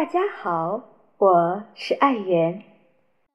大家好，我是爱媛。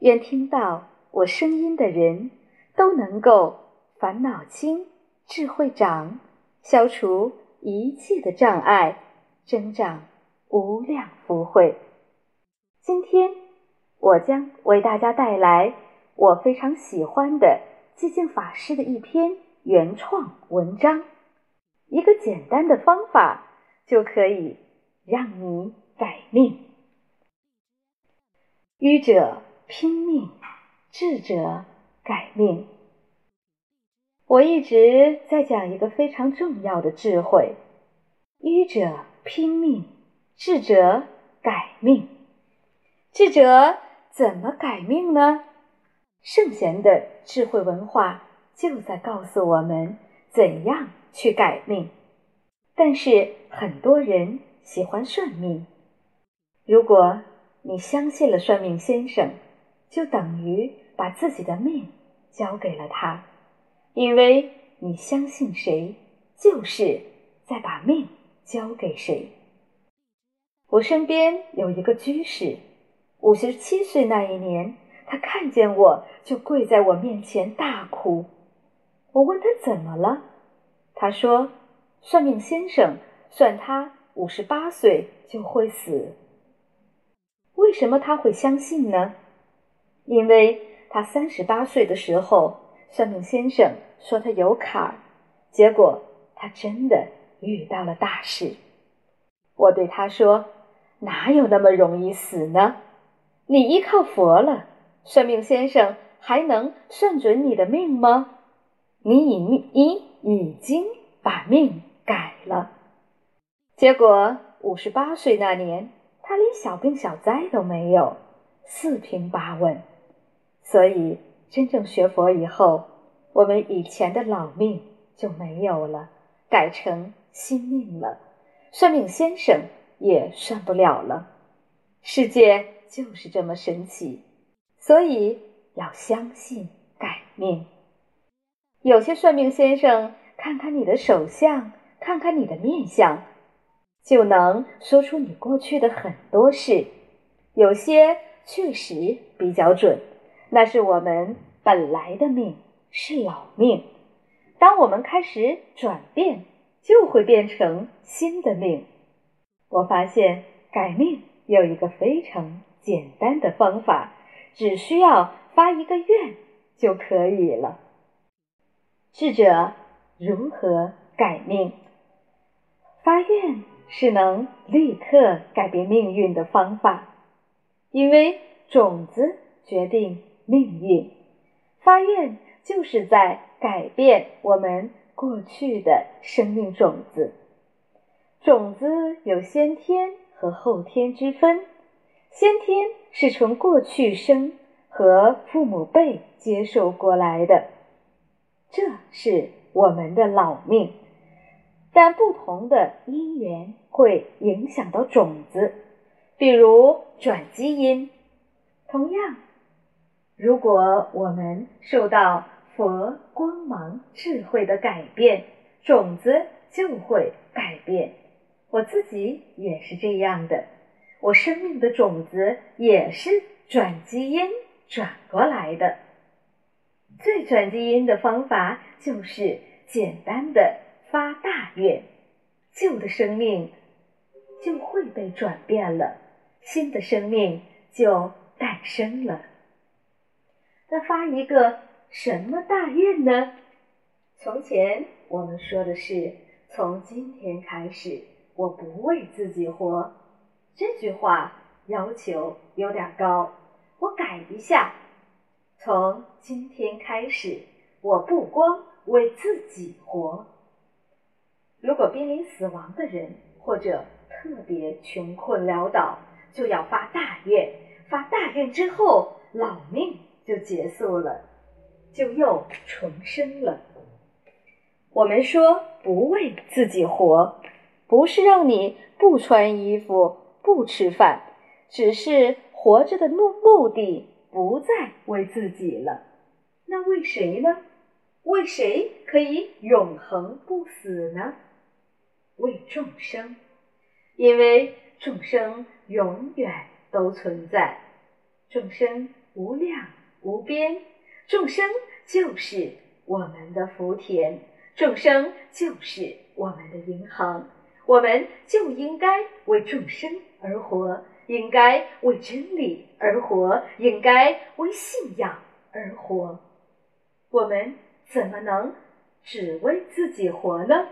愿听到我声音的人都能够烦恼轻、智慧长，消除一切的障碍，增长无量福慧。今天我将为大家带来我非常喜欢的寂静法师的一篇原创文章，一个简单的方法就可以让你。改命，愚者拼命，智者改命。我一直在讲一个非常重要的智慧：愚者拼命，智者改命。智者怎么改命呢？圣贤的智慧文化就在告诉我们怎样去改命。但是很多人喜欢算命。如果你相信了算命先生，就等于把自己的命交给了他，因为你相信谁，就是在把命交给谁。我身边有一个居士，五十七岁那一年，他看见我就跪在我面前大哭。我问他怎么了，他说：“算命先生算他五十八岁就会死。”为什么他会相信呢？因为他三十八岁的时候，算命先生说他有坎儿，结果他真的遇到了大事。我对他说：“哪有那么容易死呢？你依靠佛了，算命先生还能算准你的命吗？你已命，已经把命改了。结果五十八岁那年。”他连小病小灾都没有，四平八稳。所以真正学佛以后，我们以前的老命就没有了，改成新命了。算命先生也算不了了。世界就是这么神奇，所以要相信改命。有些算命先生看看你的手相，看看你的面相。就能说出你过去的很多事，有些确实比较准，那是我们本来的命，是老命。当我们开始转变，就会变成新的命。我发现改命有一个非常简单的方法，只需要发一个愿就可以了。智者如何改命？发愿。是能立刻改变命运的方法，因为种子决定命运。发愿就是在改变我们过去的生命种子。种子有先天和后天之分，先天是从过去生和父母辈接受过来的，这是我们的老命。但不同的因缘会影响到种子，比如转基因。同样，如果我们受到佛光芒智慧的改变，种子就会改变。我自己也是这样的，我生命的种子也是转基因转过来的。最转基因的方法就是简单的。发大愿，旧的生命就会被转变了，新的生命就诞生了。那发一个什么大愿呢？从前我们说的是从今天开始，我不为自己活。这句话要求有点高，我改一下：从今天开始，我不光为自己活。如果濒临死亡的人，或者特别穷困潦倒，就要发大愿。发大愿之后，老命就结束了，就又重生了。我们说不为自己活，不是让你不穿衣服、不吃饭，只是活着的目目的不再为自己了。那为谁呢？为谁可以永恒不死呢？为众生，因为众生永远都存在，众生无量无边，众生就是我们的福田，众生就是我们的银行，我们就应该为众生而活，应该为真理而活，应该为信仰而活。我们怎么能只为自己活呢？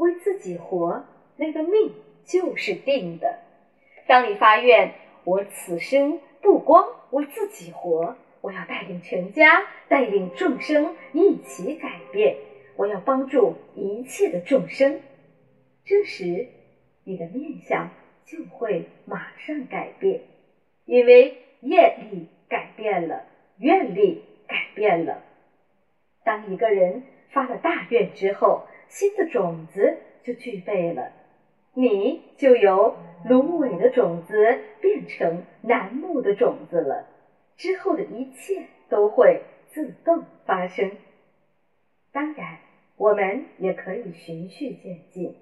为自己活，那个命就是定的。当你发愿，我此生不光为自己活，我要带领全家，带领众生一起改变，我要帮助一切的众生。这时，你的面相就会马上改变，因为业力改变了，愿力改变了。当一个人发了大愿之后，新的种子就具备了，你就由芦苇的种子变成楠木的种子了。之后的一切都会自动发生。当然，我们也可以循序渐进。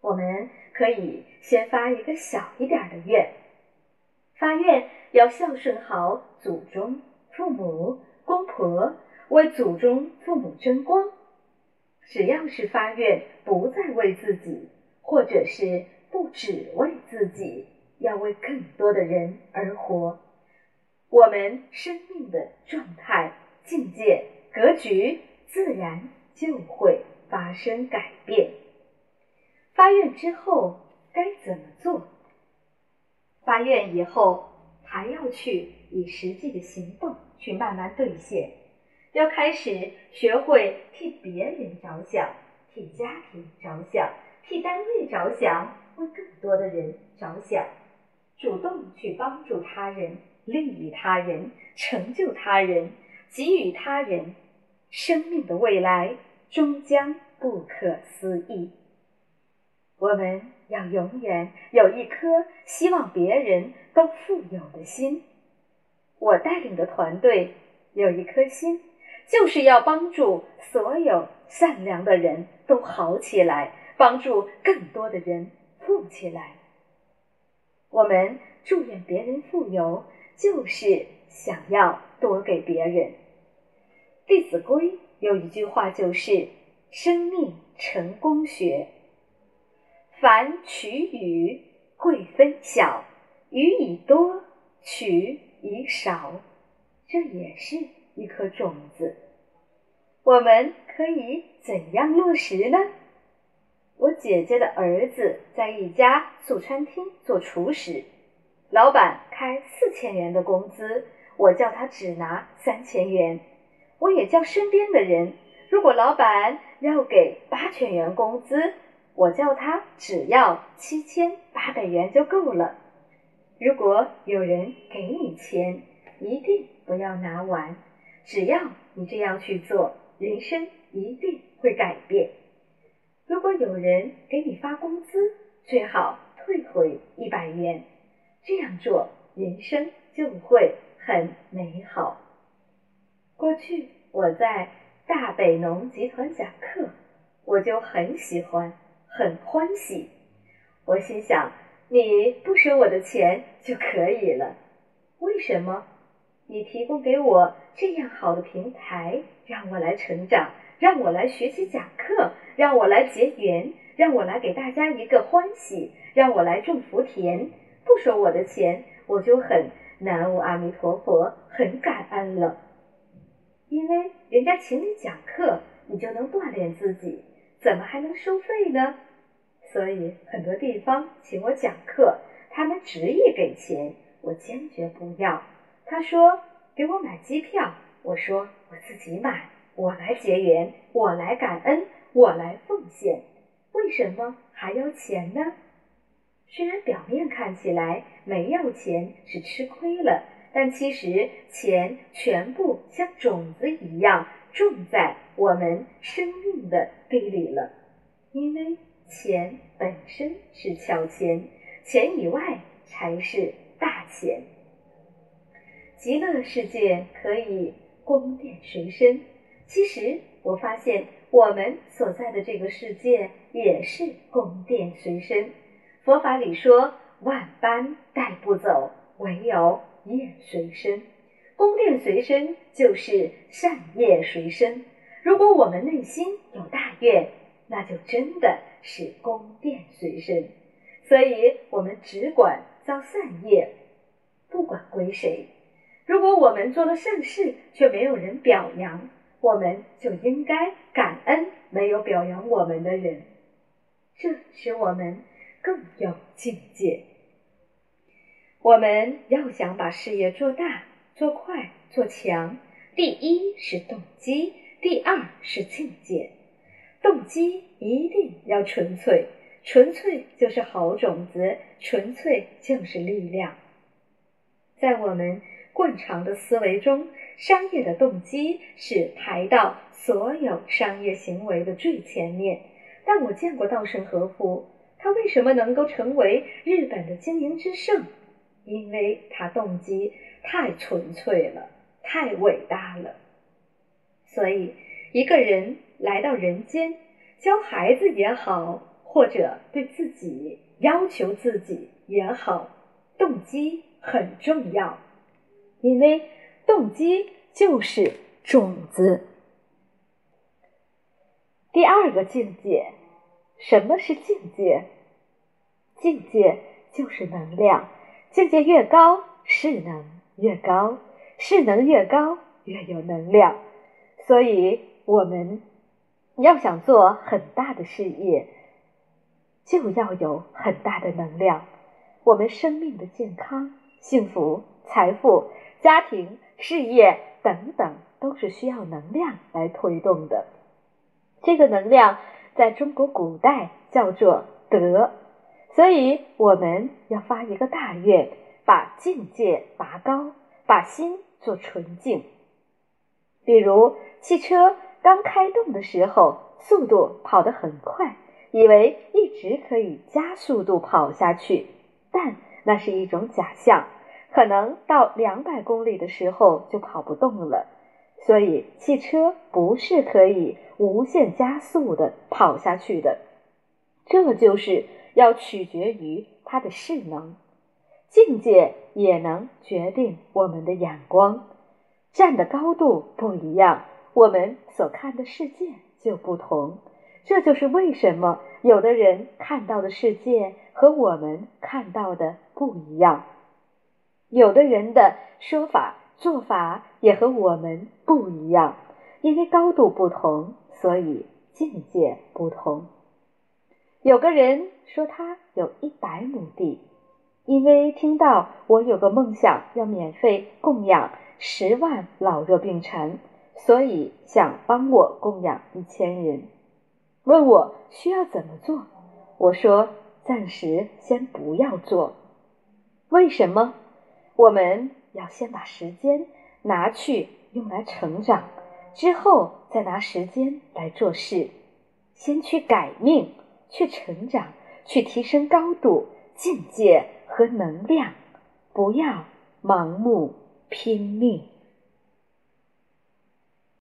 我们可以先发一个小一点的愿，发愿要孝顺好祖宗、父母、公婆，为祖宗、父母争光。只要是发愿，不再为自己，或者是不只为自己，要为更多的人而活，我们生命的状态、境界、格局，自然就会发生改变。发愿之后该怎么做？发愿以后还要去以实际的行动去慢慢兑现。要开始学会替别人着想，替家庭着想，替单位着想，为更多的人着想，主动去帮助他人，利益他人，成就他人，给予他人，生命的未来终将不可思议。我们要永远有一颗希望别人都富有的心。我带领的团队有一颗心。就是要帮助所有善良的人都好起来，帮助更多的人富起来。我们祝愿别人富有，就是想要多给别人。《弟子规》有一句话，就是“生命成功学”，凡取予，贵分晓，予以多，取以少，这也是。一颗种子，我们可以怎样落实呢？我姐姐的儿子在一家素餐厅做厨师，老板开四千元的工资，我叫他只拿三千元。我也叫身边的人，如果老板要给八千元工资，我叫他只要七千八百元就够了。如果有人给你钱，一定不要拿完。只要你这样去做，人生一定会改变。如果有人给你发工资，最好退回一百元，这样做人生就会很美好。过去我在大北农集团讲课，我就很喜欢，很欢喜。我心想，你不收我的钱就可以了，为什么？你提供给我这样好的平台，让我来成长，让我来学习讲课，让我来结缘，让我来给大家一个欢喜，让我来种福田。不收我的钱，我就很南无阿弥陀佛，很感恩了。因为人家请你讲课，你就能锻炼自己，怎么还能收费呢？所以很多地方请我讲课，他们执意给钱，我坚决不要。他说：“给我买机票。”我说：“我自己买，我来结缘，我来感恩，我来奉献。为什么还要钱呢？虽然表面看起来没要钱是吃亏了，但其实钱全部像种子一样种在我们生命的地里了。因为钱本身是小钱，钱以外才是大钱。”极乐世界可以宫殿随身，其实我发现我们所在的这个世界也是宫殿随身。佛法里说：“万般带不走，唯有业随身。”宫殿随身就是善业随身。如果我们内心有大愿，那就真的是宫殿随身。所以，我们只管造善业，不管归谁。如果我们做了善事，却没有人表扬，我们就应该感恩没有表扬我们的人，这使我们更有境界。我们要想把事业做大、做快、做强，第一是动机，第二是境界。动机一定要纯粹，纯粹就是好种子，纯粹就是力量。在我们。惯常的思维中，商业的动机是排到所有商业行为的最前面。但我见过稻盛和夫，他为什么能够成为日本的经营之圣？因为他动机太纯粹了，太伟大了。所以，一个人来到人间，教孩子也好，或者对自己要求自己也好，动机很重要。因为动机就是种子。第二个境界，什么是境界？境界就是能量，境界越高，势能越高，势能越高，越有能量。所以，我们要想做很大的事业，就要有很大的能量。我们生命的健康、幸福、财富。家庭、事业等等，都是需要能量来推动的。这个能量在中国古代叫做德，所以我们要发一个大愿，把境界拔高，把心做纯净。比如汽车刚开动的时候，速度跑得很快，以为一直可以加速度跑下去，但那是一种假象。可能到两百公里的时候就跑不动了，所以汽车不是可以无限加速的跑下去的。这就是要取决于它的势能，境界也能决定我们的眼光，站的高度不一样，我们所看的世界就不同。这就是为什么有的人看到的世界和我们看到的不一样。有的人的说法、做法也和我们不一样，因为高度不同，所以境界不同。有个人说他有一百亩地，因为听到我有个梦想要免费供养十万老弱病残，所以想帮我供养一千人。问我需要怎么做，我说暂时先不要做。为什么？我们要先把时间拿去用来成长，之后再拿时间来做事。先去改命，去成长，去提升高度、境界和能量，不要盲目拼命。